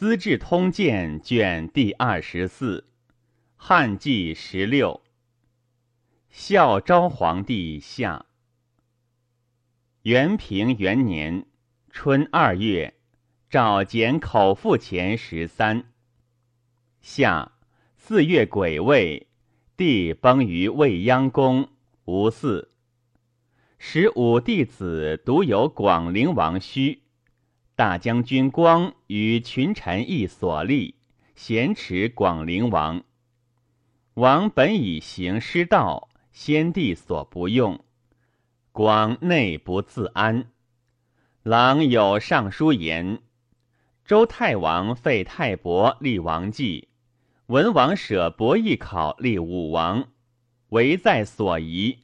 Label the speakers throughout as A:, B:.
A: 资治通鉴》卷第二十四，汉纪十六。孝昭皇帝下。元平元年春二月，诏减口腹钱十三。夏四月癸未，帝崩于未央宫，无嗣。使五弟子独有广陵王须。大将军光与群臣议所立，咸持广陵王。王本以行师道，先帝所不用。广内不自安。郎有上书言：周太王废太伯立王继，文王舍伯邑考立武王，唯在所宜。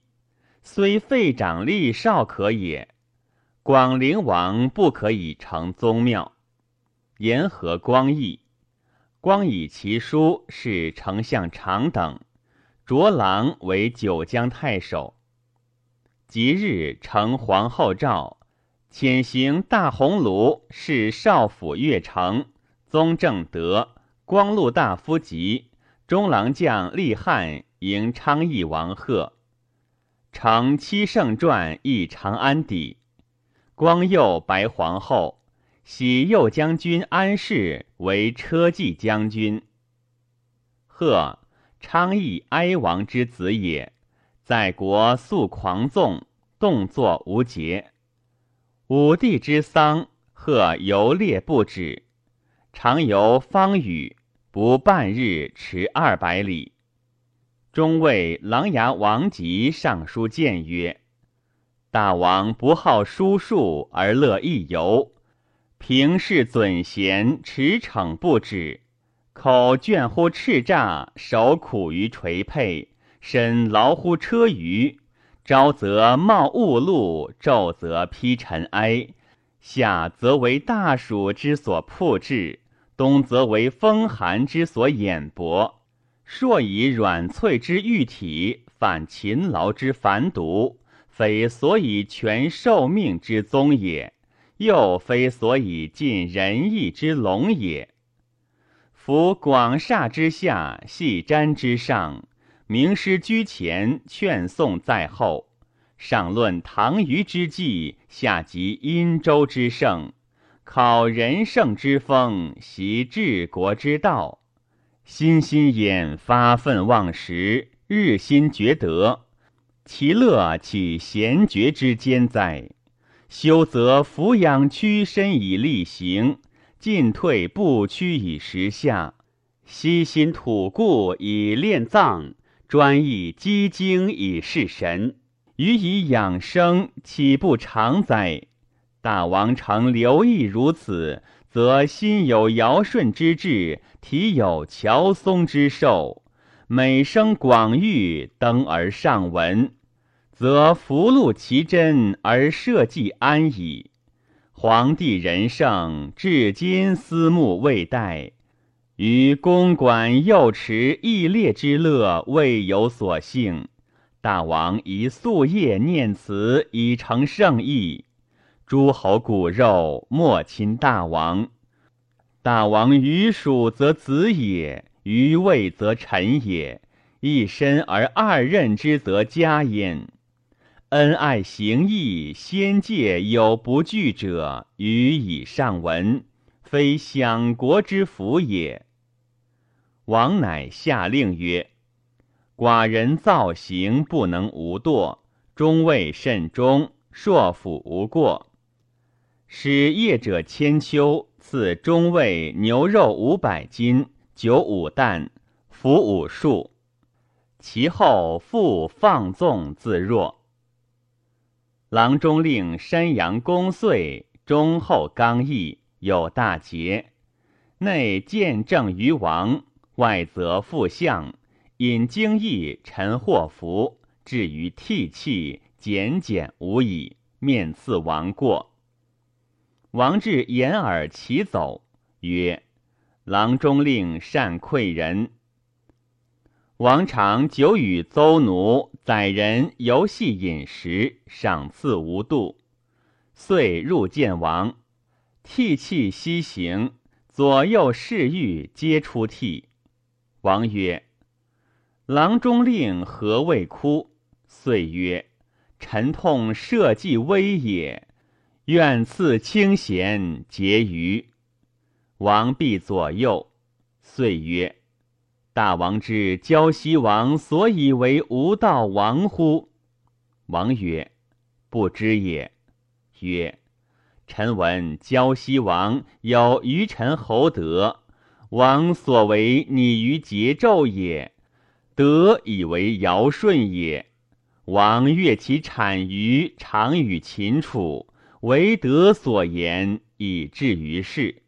A: 虽废长立少可也。广陵王不可以成宗庙，言何光义？光以其书是丞相长等，卓郎为九江太守。即日承皇后诏，遣行大鸿胪是少府乐成，宗正德、光禄大夫及中郎将立汉迎昌邑王贺，承七圣传诣长安邸。光佑白皇后，喜右将军安氏为车骑将军。贺，昌邑哀王之子也，在国素狂纵，动作无节。武帝之丧，贺游猎不止，常游方宇，不半日驰二百里。中尉琅琊王吉上书谏曰。大王不好书数而乐逸游，平视准贤，驰骋不止，口倦乎叱咤，手苦于垂佩，身劳乎车舆。朝则冒雾露，昼则披尘埃，夏则为大暑之所曝至，冬则为风寒之所掩薄。硕以软脆之玉体，反勤劳之繁毒。非所以全受命之宗也，又非所以尽仁义之隆也。夫广厦之下，细瞻之上，名师居前，劝颂在后。上论唐虞之际，下及殷周之盛，考仁圣之风，习治国之道。心心眼发愤忘食，日新觉德。其乐岂贤绝之间哉？修则俯仰屈身以力行，进退不屈以时下，悉心吐故以炼脏，专意积精以事神，予以养生，岂不常哉？大王诚留意如此，则心有尧舜之志，体有乔松之寿，美声广誉，登而上闻。则福禄其真而社稷安矣。皇帝仁圣，至今思慕未殆，于公馆幼池义烈之乐未有所幸。大王以夙夜念慈，以成圣意。诸侯骨肉莫亲大王。大王于蜀则子也，于位则臣也。一身而二任之，则家焉。恩爱行义，先戒有不惧者，予以上文，非享国之福也。王乃下令曰：“寡人造行不能无惰，中位慎终，硕府无过。使业者千秋，赐中尉牛肉五百斤，九五旦，服五数。其后复放纵自若。”郎中令山阳公遂忠厚刚毅，有大节，内见正于王，外则复相，引经义陈祸福，至于涕泣，简简无已，面赐王过。王至掩耳其走，曰：“郎中令善馈人。”王常久与邹奴宰人游戏饮食，赏赐无度。遂入见王，涕泣西行，左右侍御皆出涕。王曰：“郎中令何未哭？”遂曰：“臣痛社稷危也，愿赐清闲结余。”王必左右。遂曰：“大王之交西王所以为无道王乎？”王曰：“不知也。”曰：“臣闻胶西王有愚臣侯德。”王所为拟于桀纣也，德以为尧舜也。王悦其产于常与秦楚，为德所言，以至于世。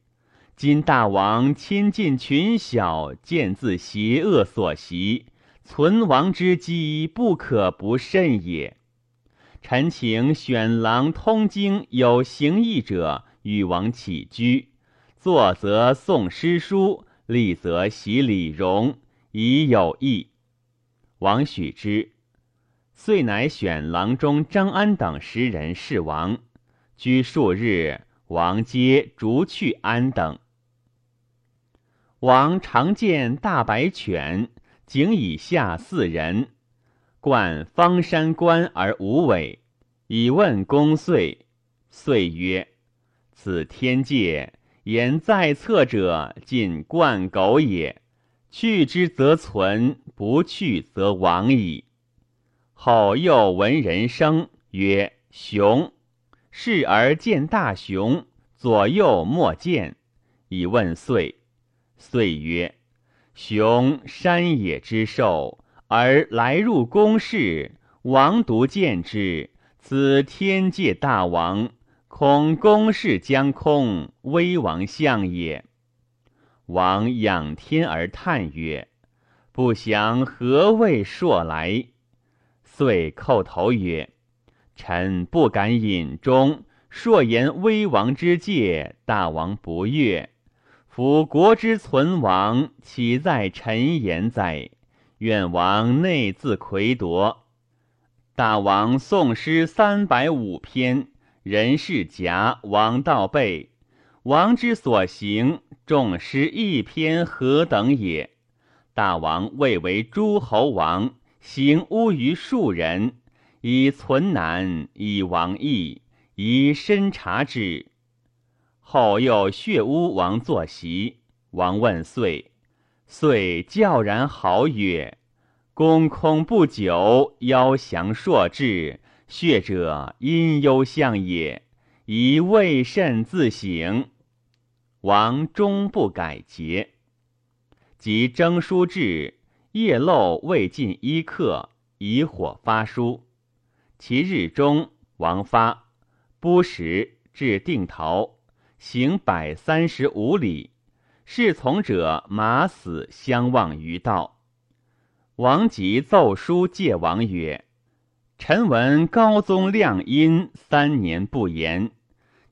A: 今大王亲近群小，见自邪恶所袭，存亡之机，不可不慎也。臣请选郎通经有行义者，与王起居。坐则诵诗书，立则习礼容，以有益。王许之，遂乃选郎中张安等十人侍王。居数日，王皆逐去安等。王常见大白犬，颈以下四人，冠方山关而无尾，以问公遂。遂曰：“此天界。”言在侧者，尽冠狗也。去之则存，不去则亡矣。后又闻人声，曰：“熊！”视而见大熊，左右莫见，以问遂。遂曰：“熊，山野之兽，而来入宫室，王独见之。此天界大王。”恐宫室将空，危王相也。王仰天而叹曰：“不祥何谓朔来？”遂叩头曰：“臣不敢隐忠。朔言危王之戒，大王不悦。夫国之存亡，岂在臣言哉？愿王内自魁夺。大王宋诗三百五篇。”人世夹，王道备。王之所行，众诗一篇何等也？大王未为诸侯王，行污于庶人，以存难，以王义，以深察之。后又血污王坐席，王问遂，遂教然好曰：“公空不久，夭降朔至。”血者阴幽象也，宜未甚自省。王终不改节。及征书至，夜漏未尽一刻，以火发书。其日中，王发，不时至定陶，行百三十五里。侍从者马死相望于道。王吉奏书戒王曰。臣闻高宗亮阴三年不言，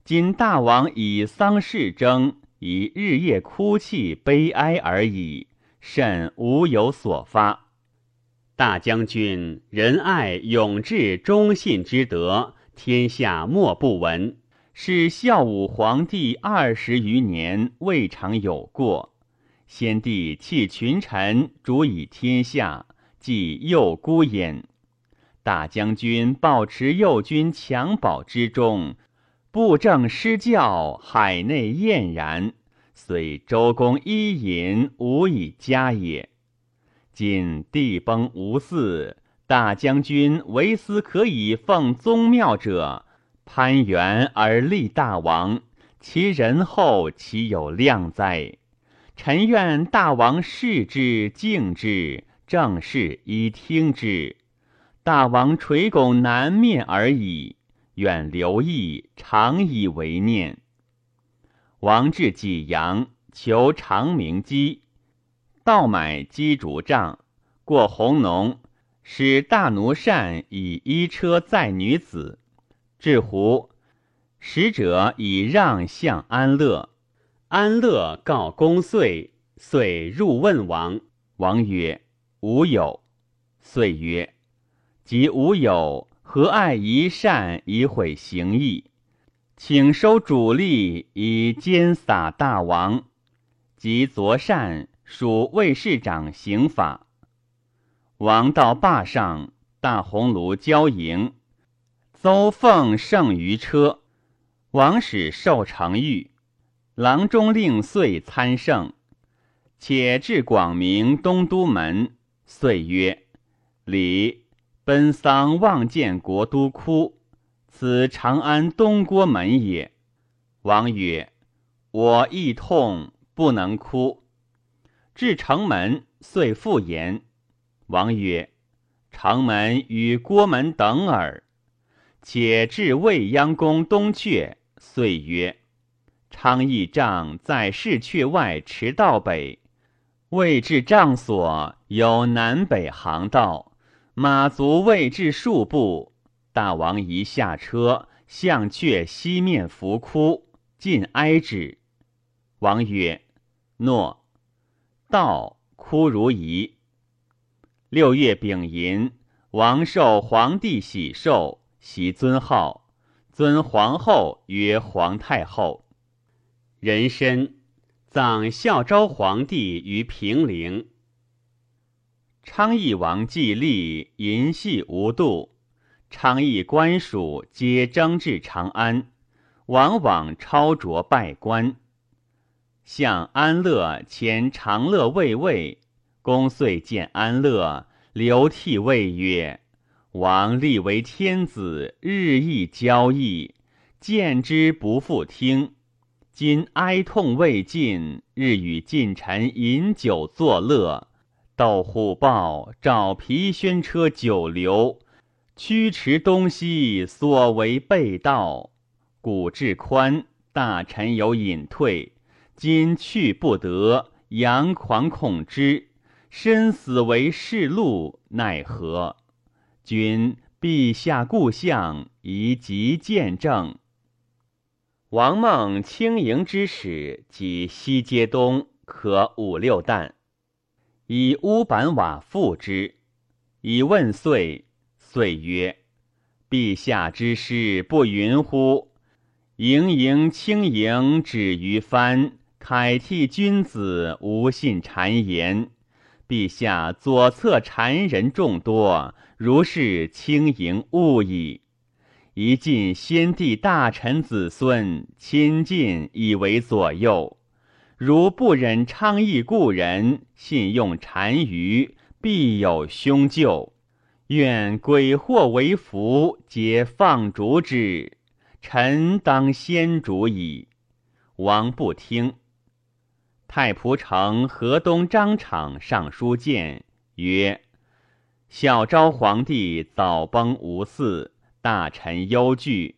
A: 今大王以丧事征，以日夜哭泣悲哀而已，甚无有所发。大将军仁爱勇志忠信之德，天下莫不闻。是孝武皇帝二十余年未尝有过。先帝弃群臣，主以天下，即幼孤焉。大将军抱持右军襁褓之中，布政施教，海内晏然。虽周公伊尹，无以加也。今地崩无嗣，大将军唯思可以奉宗庙者，攀援而立大王，其仁厚岂有量哉？臣愿大王视之，敬之，正事以听之。大王垂拱南面而已，愿留意，常以为念。王至济阳，求长明鸡，倒买鸡竹杖，过红农，使大奴善以衣车载女子。至胡，使者以让相安乐。安乐告公遂，遂入问王。王曰：“吾有。”遂曰。即吾有何爱一善以毁行义，请收主力以奸撒大王。及昨善属卫士长刑法。王到坝上，大红炉交迎，邹凤胜于车。王使受成玉，郎中令遂参圣，且至广明东都门，遂曰：“礼奔丧望见国都哭，此长安东郭门也。”王曰：“我亦痛，不能哭。”至城门，遂复言。王曰：“城门与郭门等耳。”且至未央宫东阙，遂曰：“昌邑帐在市阙外驰道北，未至帐所，有南北航道，马足未至数步。大王一下车，向阙西面伏哭。”尽哀之。王曰：“诺。”道哭如仪。六月丙寅，王受皇帝喜寿，其尊号，尊皇后曰皇太后。人参葬孝昭皇帝于平陵。昌邑王继立，淫戏无度，昌邑官属皆征至长安。往往超卓拜官，向安乐前长乐卫尉，公遂见安乐，流涕谓曰：“王立为天子，日益骄逸，见之不复听。今哀痛未尽，日与近臣饮酒作乐，斗虎豹，召皮宣车九流，驱驰东西，所为被盗。”古至宽，大臣有隐退，今去不得，佯狂恐之，身死为世禄，奈何？君陛下故相，宜急见证。王孟轻盈之使及西街东，可五六担，以乌板瓦覆之，以问岁。岁曰：“陛下之师不云乎？”盈盈轻盈止于藩，慨替君子无信谗言。陛下左侧谗人众多，如是轻盈勿矣。一尽先帝大臣子孙亲近以为左右，如不忍昌邑故人，信用单于，必有凶咎。愿鬼祸为福，皆放逐之。臣当先主矣。王不听。太仆丞河东张敞上书谏曰：“孝昭皇帝早崩无嗣，大臣忧惧，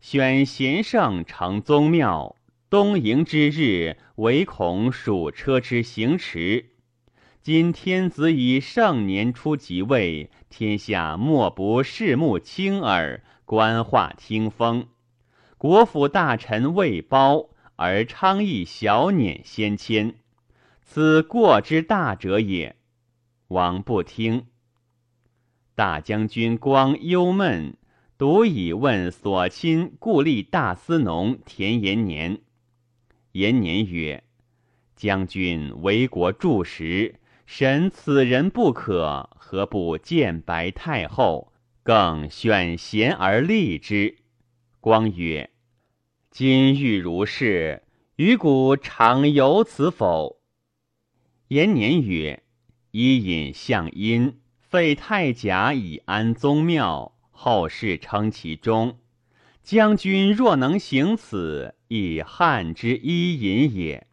A: 选贤圣成宗庙。东迎之日，唯恐属车之行迟。今天子以盛年初即位，天下莫不视目轻耳，观化听风。”国府大臣未褒，而昌邑小辇先迁，此过之大者也。王不听。大将军光忧闷，独以问所亲故吏大司农田延年。延年曰：“将军为国柱石，审此人不可，何不见白太后，更选贤而立之？”光曰：“今欲如是，于古常有此否？”延年曰：“伊尹相因，废太甲以安宗庙，后世称其忠。将军若能行此，以汉之伊尹也。”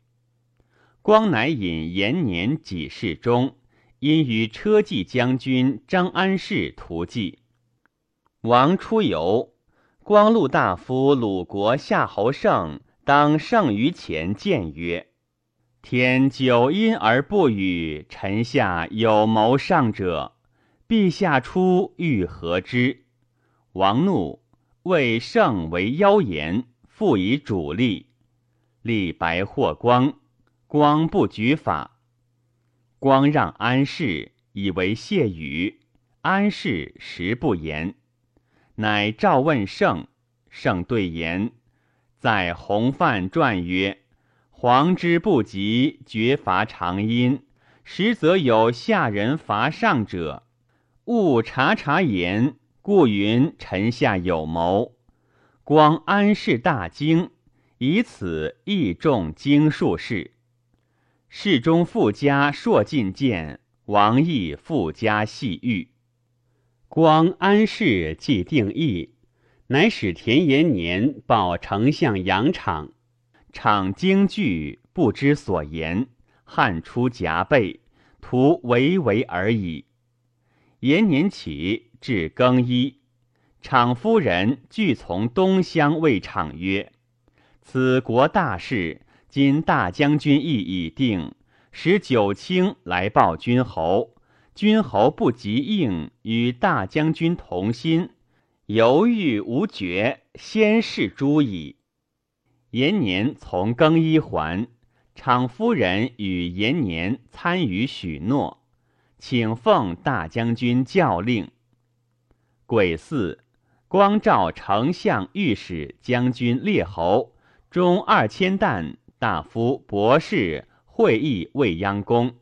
A: 光乃引延年己事中，因与车骑将军张安世图计。王出游。光禄大夫鲁国夏侯胜当圣于前谏曰：“天久阴而不雨，臣下有谋上者，陛下出欲何之？”王怒，谓圣为妖言，复以主力，立白霍光，光不举法。光让安氏，以为谢语，安氏实不言。乃召问圣，圣对言，在弘范传曰：“皇之不及，绝伐长阴，实则有下人伐上者。勿察察言，故云臣下有谋。光安氏大惊，以此益众经术士。侍中富家硕进谏，王毅富家细谕。光安氏既定义，乃使田延年报丞相杨敞。敞惊惧，不知所言，汗出浃背，徒唯唯而已。延年起至更衣，敞夫人俱从东乡谓敞曰：“此国大事，今大将军意已定，使九卿来报君侯。君侯不及应，与大将军同心，犹豫无决，先是诸矣。”延年从更衣还，敞夫人与延年参与许诺。请奉大将军教令。癸巳，光照丞相、御史、将军、列侯中二千担大夫、博士会议未央宫。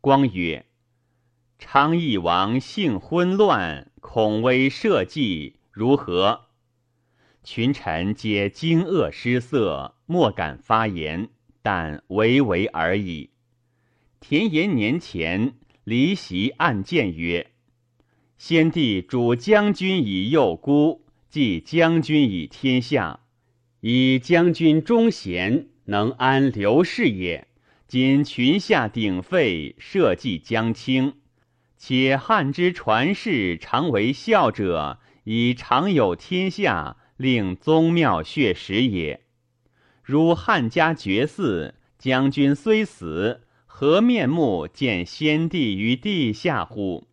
A: 光曰：“昌邑王性昏乱，恐危社稷，如何？”群臣皆惊愕失色，莫敢发言，但唯唯而已。田延年前。离席暗谏曰：“先帝主将军以幼孤，即将军以天下，以将军忠贤，能安刘氏也。今群下鼎沸，社稷将倾，且汉之传世常为孝者，以常有天下，令宗庙血食也。如汉家绝嗣，将军虽死。”何面目见先帝于地下乎？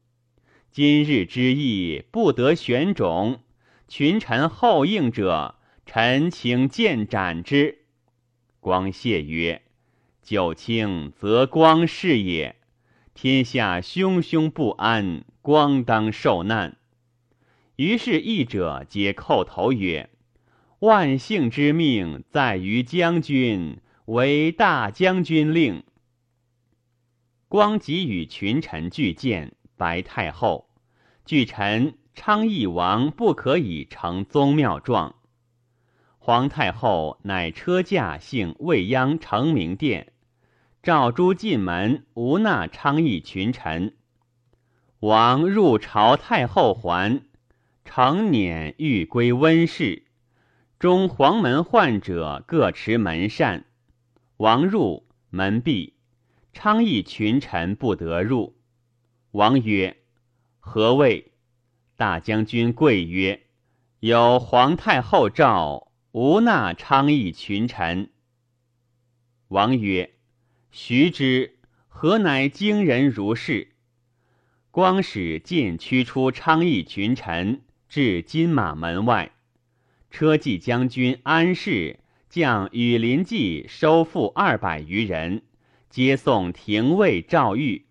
A: 今日之意不得选种，群臣后应者，臣请见斩之。光谢曰：“九卿则光是也。天下汹汹不安，光当受难。”于是义者皆叩头曰：“万幸之命在于将军，为大将军令。”光吉与群臣俱见，白太后。据臣昌邑王不可以成宗庙状。皇太后乃车驾幸未央成明殿，诏诸进门无纳昌邑群臣。王入朝，太后还，成辇欲归温室。中黄门患者各持门扇。王入门闭。昌邑群臣不得入。王曰：“何谓？”大将军贵曰：“有皇太后诏，无纳昌邑群臣。”王曰：“徐之，何乃惊人如是？”光使进驱出昌邑群臣，至金马门外。车骑将军安氏将羽林骑收复二百余人。接送廷尉赵玉，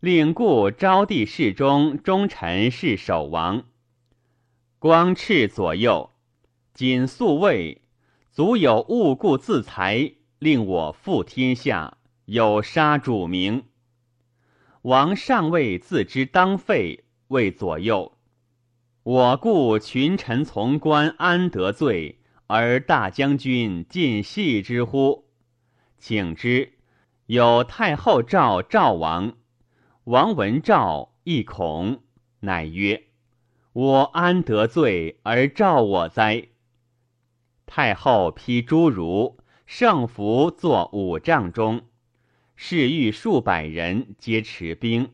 A: 令故昭帝侍中忠臣侍守王。光赤左右，谨肃位，足有误故自裁，令我负天下，有杀主名。王尚未自知当废，谓左右：我故群臣从官，安得罪？而大将军尽系之乎？请之。有太后召赵王，王闻诏亦恐，乃曰：“我安得罪而召我哉？”太后披诸儒，圣服坐五丈中，侍御数百人，皆持兵。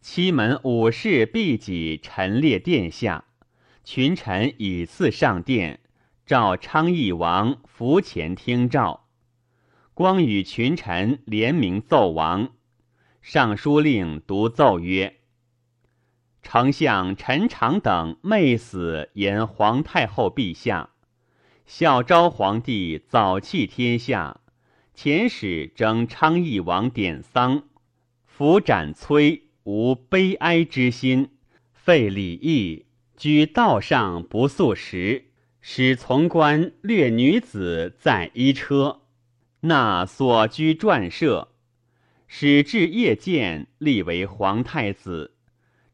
A: 七门武士毕己陈列殿下，群臣以次上殿，召昌邑王伏前听诏。光与群臣联名奏王，尚书令独奏曰：“丞相陈长等昧死言皇太后陛下，孝昭皇帝早弃天下，遣使征昌邑王典丧，伏斩崔，无悲哀之心，废礼义，居道上不素食，使从官掠女子在衣车。”纳所居传舍，使至夜见，立为皇太子。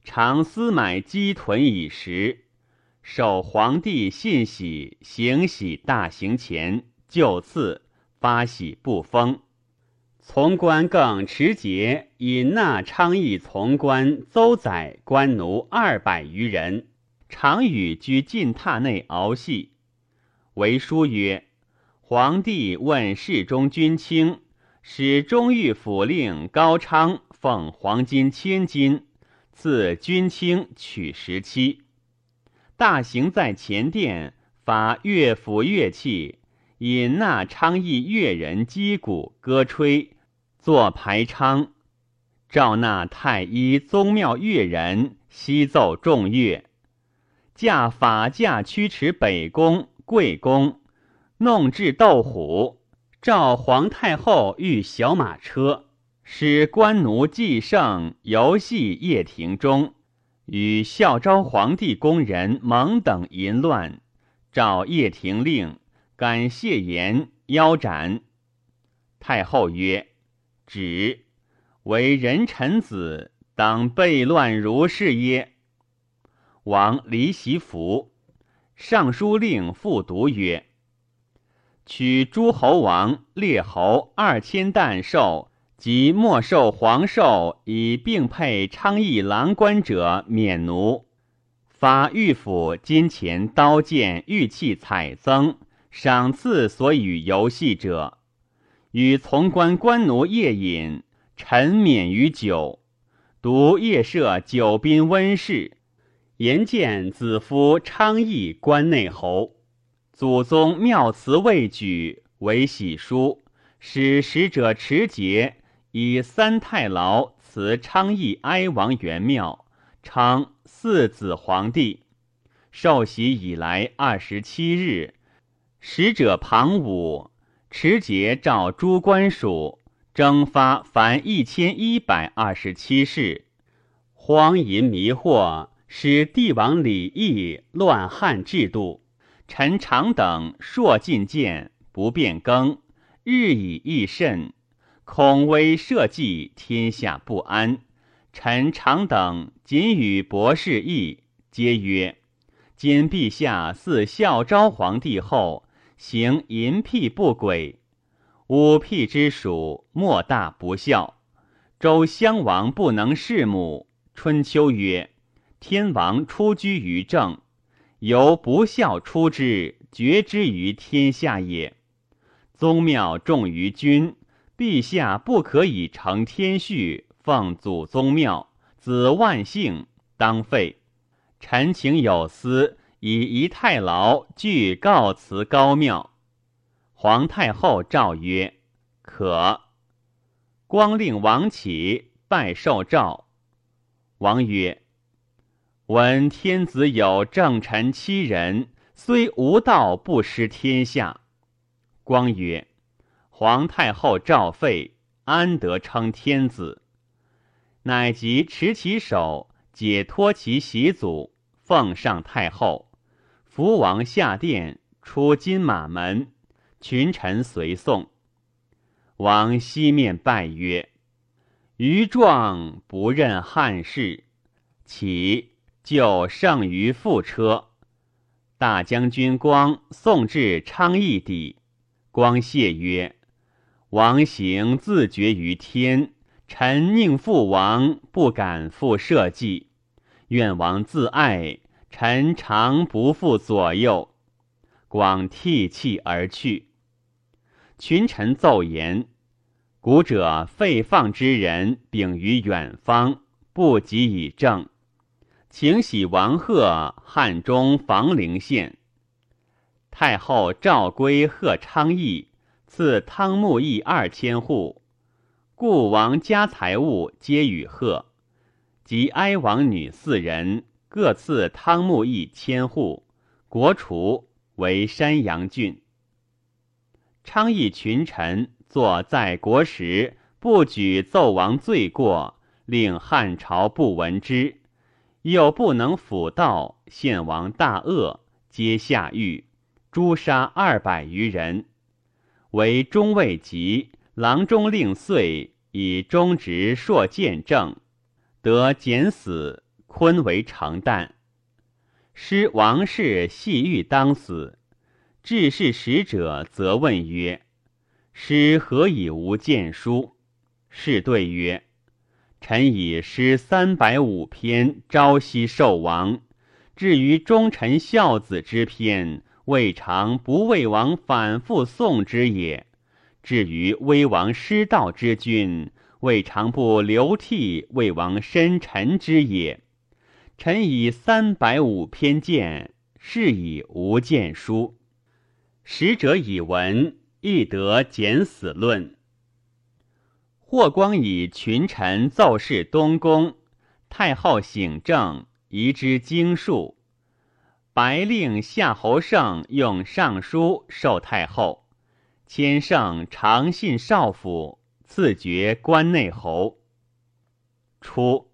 A: 常私买鸡豚以食，受皇帝信喜，行喜大行前，就赐发喜不封。从官更持节，引纳昌邑从官邹宰官奴二百余人，常与居进榻内熬戏。为书曰：皇帝问侍中军卿，使中御府令高昌奉黄金千金。赐君卿取十七，大行在前殿，发乐府乐器，引纳昌邑乐人击鼓歌吹，作排昌。召纳太医宗庙乐人，悉奏众乐。驾法驾驱驰北宫、贵宫，弄至斗虎，召皇太后御小马车。使官奴祭圣游戏掖庭中，与孝昭皇帝宫人蒙等淫乱，召掖庭令，感谢言腰斩。太后曰：“止，为人臣子，当悖乱如是耶？”王离袭服，尚书令复读曰：“取诸侯王列侯二千担寿。”即没受皇寿以并配昌邑郎官者免奴，发御府金钱刀剑玉器彩赠，赏赐所与游戏者，与从官官奴夜饮，臣免于酒。独夜设酒宾温室，言见子夫昌邑关内侯，祖宗庙祠未举，为喜书，使使者持节。以三太牢辞昌邑哀王元庙，称四子皇帝。受袭以来二十七日，使者庞武持节召诸官属，征发凡一千一百二十七事。荒淫迷惑，使帝王礼义乱汉制度。臣常等朔进谏，不变更，日以益甚。恐危社稷，天下不安。臣常等仅与博士议，皆曰：今陛下似孝昭皇帝后，行淫辟不轨，五辟之属，莫大不孝。周襄王不能弑母。春秋曰：天王出居于政，由不孝出之，绝之于天下也。宗庙重于君。陛下不可以承天序，奉祖宗庙，子万姓当废。臣请有司，以仪太牢具告辞高庙。皇太后诏曰：“可。”光令王启拜受诏。王曰：“闻天子有正臣七人，虽无道，不失天下。”光曰。皇太后诏废，安得称天子？乃即持其手，解脱其袭祖，奉上太后。福王下殿，出金马门，群臣随送。王西面拜曰：“余壮不任汉室，岂就胜于覆车。”大将军光送至昌邑邸，光谢曰。王行自绝于天，臣宁负王，不敢负社稷。愿王自爱，臣常不负左右。广涕泣而去。群臣奏言：古者废放之人，秉于远方，不及以正。请喜王贺，汉中房陵县。太后诏归贺昌邑。赐汤沐邑二千户，故王家财物皆与贺，及哀王女四人，各赐汤沐邑千户。国除为山阳郡。昌邑群臣坐在国时，不举奏王罪过，令汉朝不闻之，又不能辅道，献王大恶，皆下狱，诛杀二百余人。为中尉级，郎中令岁，以中直硕见政，得减死，昆为成旦。师王氏系欲当死，至是使者则问曰：“师何以无见书？”是对曰：“臣以诗三百五篇，朝夕受王。至于忠臣孝子之篇，未尝不为王反复诵之也；至于威王失道之君，未尝不流涕为王深沉之也。”臣以三百五篇见，是以无见书。使者以闻，亦得简死论。霍光以群臣奏事东宫，太后省政，移之经术。白令夏侯胜用尚书授太后，千乘常信少府，赐爵关内侯。初。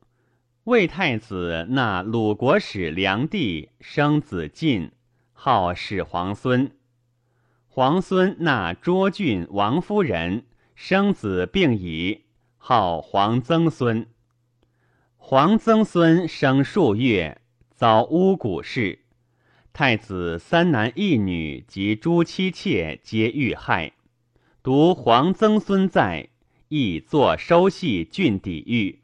A: 魏太子纳鲁国使梁帝，生子晋，号始皇孙。皇孙纳涿郡王夫人，生子病已，号黄曾孙。黄曾孙生数月，遭巫蛊事，太子三男一女及诸妻妾皆遇害，独黄曾孙在，亦作收系郡抵御。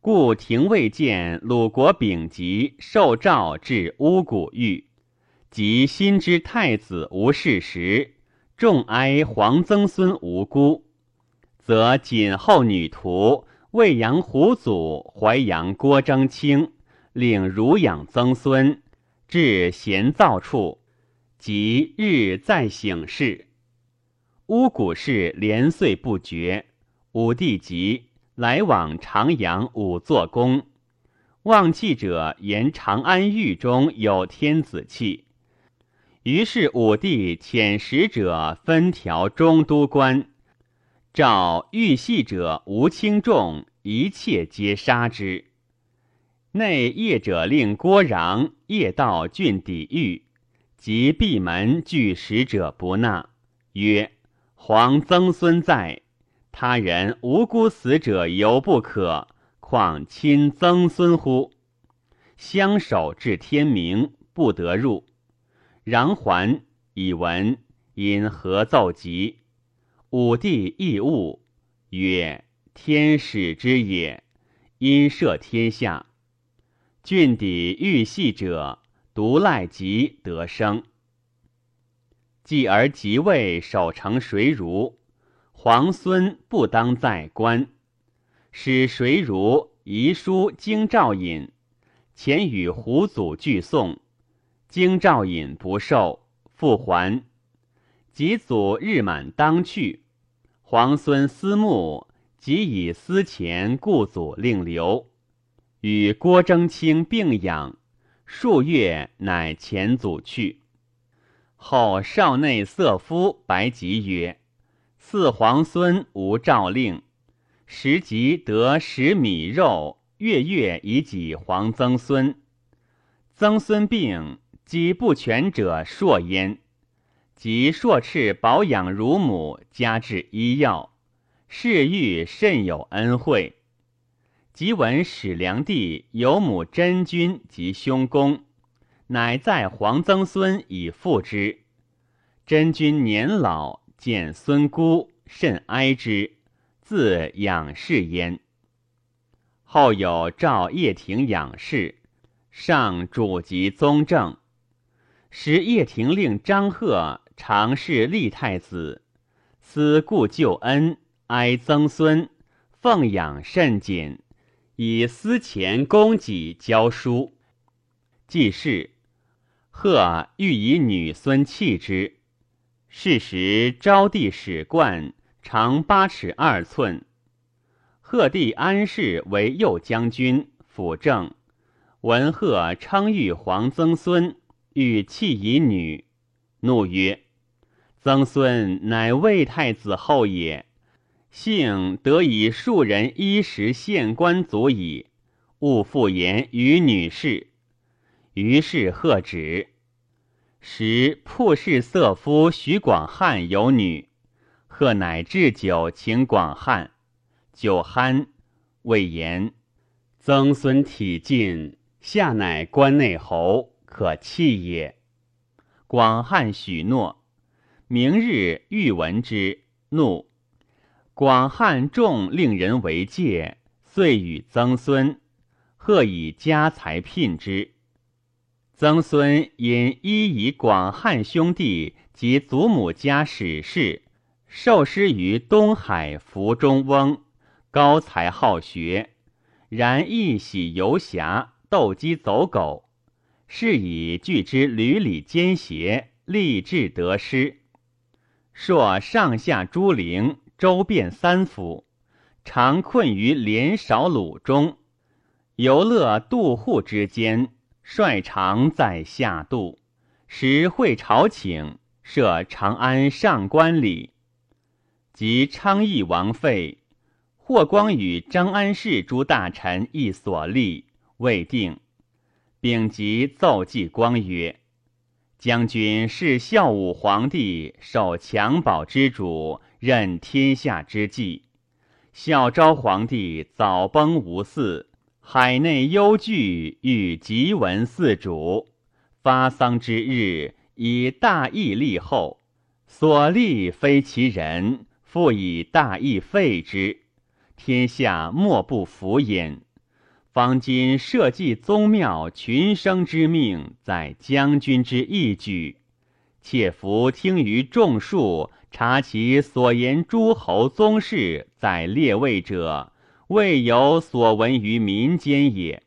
A: 故廷尉见鲁国丙吉受诏至巫蛊狱，及新知太子无事时，众哀皇曾孙无辜，则谨后女徒魏阳胡祖淮阳郭征卿领乳养曾孙，至贤造处，即日再省事。巫蛊事连岁不绝，武帝即。来往长阳五座宫，望气者言长安狱中有天子气，于是武帝遣使者分条中都官，召遇戏者无轻重，一切皆杀之。内业者令郭壤夜到郡抵御，及闭门拒使者不纳，曰：“皇曾孙在。”他人无辜死者犹不可，况亲曾孙乎？相守至天明，不得入。然还以闻，因何奏急？武帝亦悟，曰：“天使之也，因赦天下。郡邸欲系者，独赖疾得生。继而即位，守成谁如？”皇孙不当在官，使谁如遗书京兆尹，前与胡祖俱送，京兆尹不受，复还。及祖日满当去，皇孙思慕，即以私钱故祖令留，与郭征卿并养，数月乃遣祖去。后少内色夫白吉曰。四皇孙无诏令，时即得食米肉，月月以己皇曾孙。曾孙病，及不全者硕焉。及硕斥保养乳母，加治医药，侍欲甚有恩惠。即闻始良帝有母真君及兄公，乃在皇曾孙以复之。真君年老。见孙姑甚哀之，自养视焉。后有赵叶廷养视，上主及宗正。时叶廷令张贺常侍立太子，思故旧恩，哀曾孙，奉养甚谨，以私钱供给教书。既是，贺欲以女孙弃之。是时，昭帝使冠长八尺二寸。贺帝安氏为右将军，辅政。闻贺称誉皇曾孙，欲弃以女，怒曰：“曾孙乃魏太子后也，幸得以庶人衣食县官足矣，勿复言于女士。”于是贺止。时曝氏色夫徐广汉有女，贺乃置酒请广汉，酒酣，未言：“曾孙体尽，下乃关内侯，可弃也。”广汉许诺。明日欲闻之，怒。广汉众令人为戒，遂与曾孙，贺以家财聘之。曾孙因依以广汉兄弟及祖母家史事，受师于东海福中翁，高才好学，然亦喜游侠，斗鸡走狗，是以据之屡屡奸邪，立志得失。朔上下诸陵，周遍三府，常困于连少鲁中，游乐渡户之间。率常在下渡，时会朝请，设长安上官礼。及昌邑王废，霍光与张安世诸大臣亦所立，未定。丙吉奏祭光曰：“将军是孝武皇帝守襁褓之主，任天下之计。孝昭皇帝早崩无嗣。”海内忧惧，欲急闻嗣主发丧之日，以大义立后，所立非其人，复以大义废之，天下莫不服焉。方今社稷宗庙群生之命，在将军之义举，且服听于众庶，察其所言诸侯宗室在列位者。未有所闻于民间也，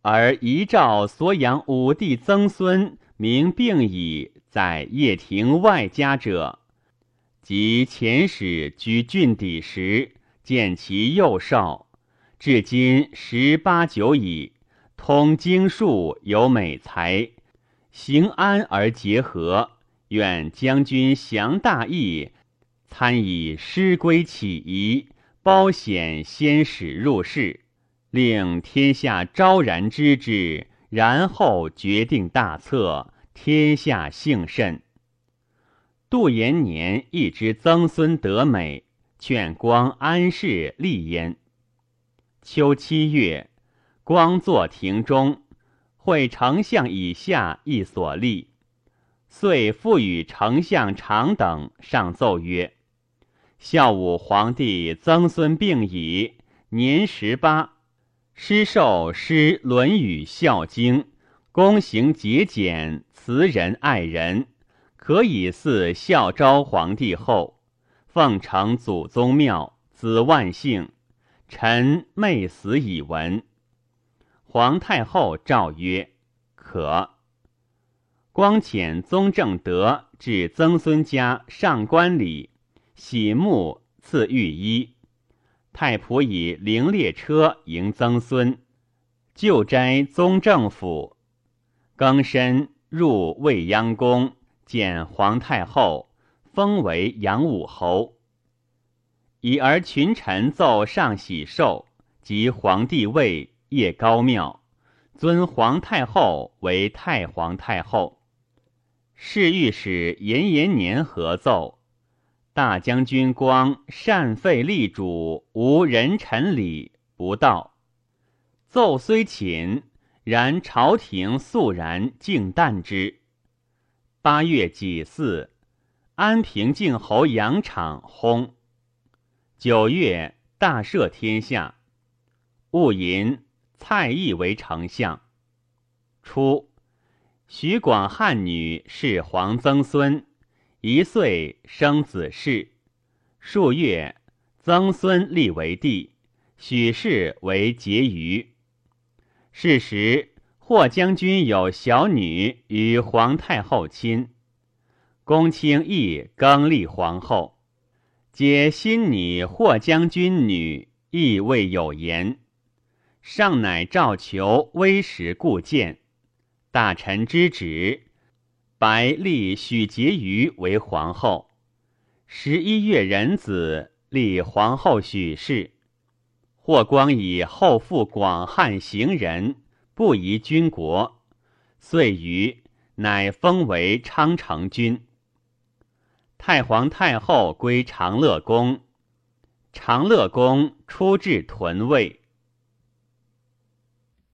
A: 而遗诏所养武帝曾孙名病矣，在掖庭外家者，即前使居郡邸时，见其幼少，至今十八九矣，通经术，有美才，行安而结合。愿将军降大义，参以师归起疑。褒显先使入室，令天下昭然知之，然后决定大策，天下幸甚。杜延年亦知曾孙得美，劝光安氏立焉。秋七月，光坐庭中，会丞相以下一所立，遂复与丞相长等上奏曰。孝武皇帝曾孙病已，年十八，师受师《论语》《孝经》，躬行节俭，慈仁爱人，可以祀孝昭皇帝后，奉承祖宗庙，子万幸。臣昧死以闻。皇太后诏曰：“可。”光遣宗正德至曾孙家上官礼。喜木赐御衣，太仆以灵列车迎曾孙，就斋宗正府，更申入未央宫见皇太后，封为阳武侯。已而群臣奏上喜寿，及皇帝位业高庙，尊皇太后为太皇太后。侍御史延延年合奏。大将军光善废立主，无人臣礼，不道。奏虽寝，然朝廷肃然敬惮之。八月己巳，安平靖侯杨敞薨。九月，大赦天下。戊寅，蔡邕为丞相。初，徐广汉女是皇曾孙。一岁生子氏，数月，曾孙立为帝，许氏为婕妤。是时，霍将军有小女与皇太后亲，公卿亦更立皇后，皆新女霍将军女亦未有言，上乃召求微时故见，大臣之旨。白立许婕妤为皇后，十一月壬子立皇后许氏。霍光以后父广汉行人，不宜军国，遂于乃封为昌城君。太皇太后归长乐宫，长乐宫出至屯卫。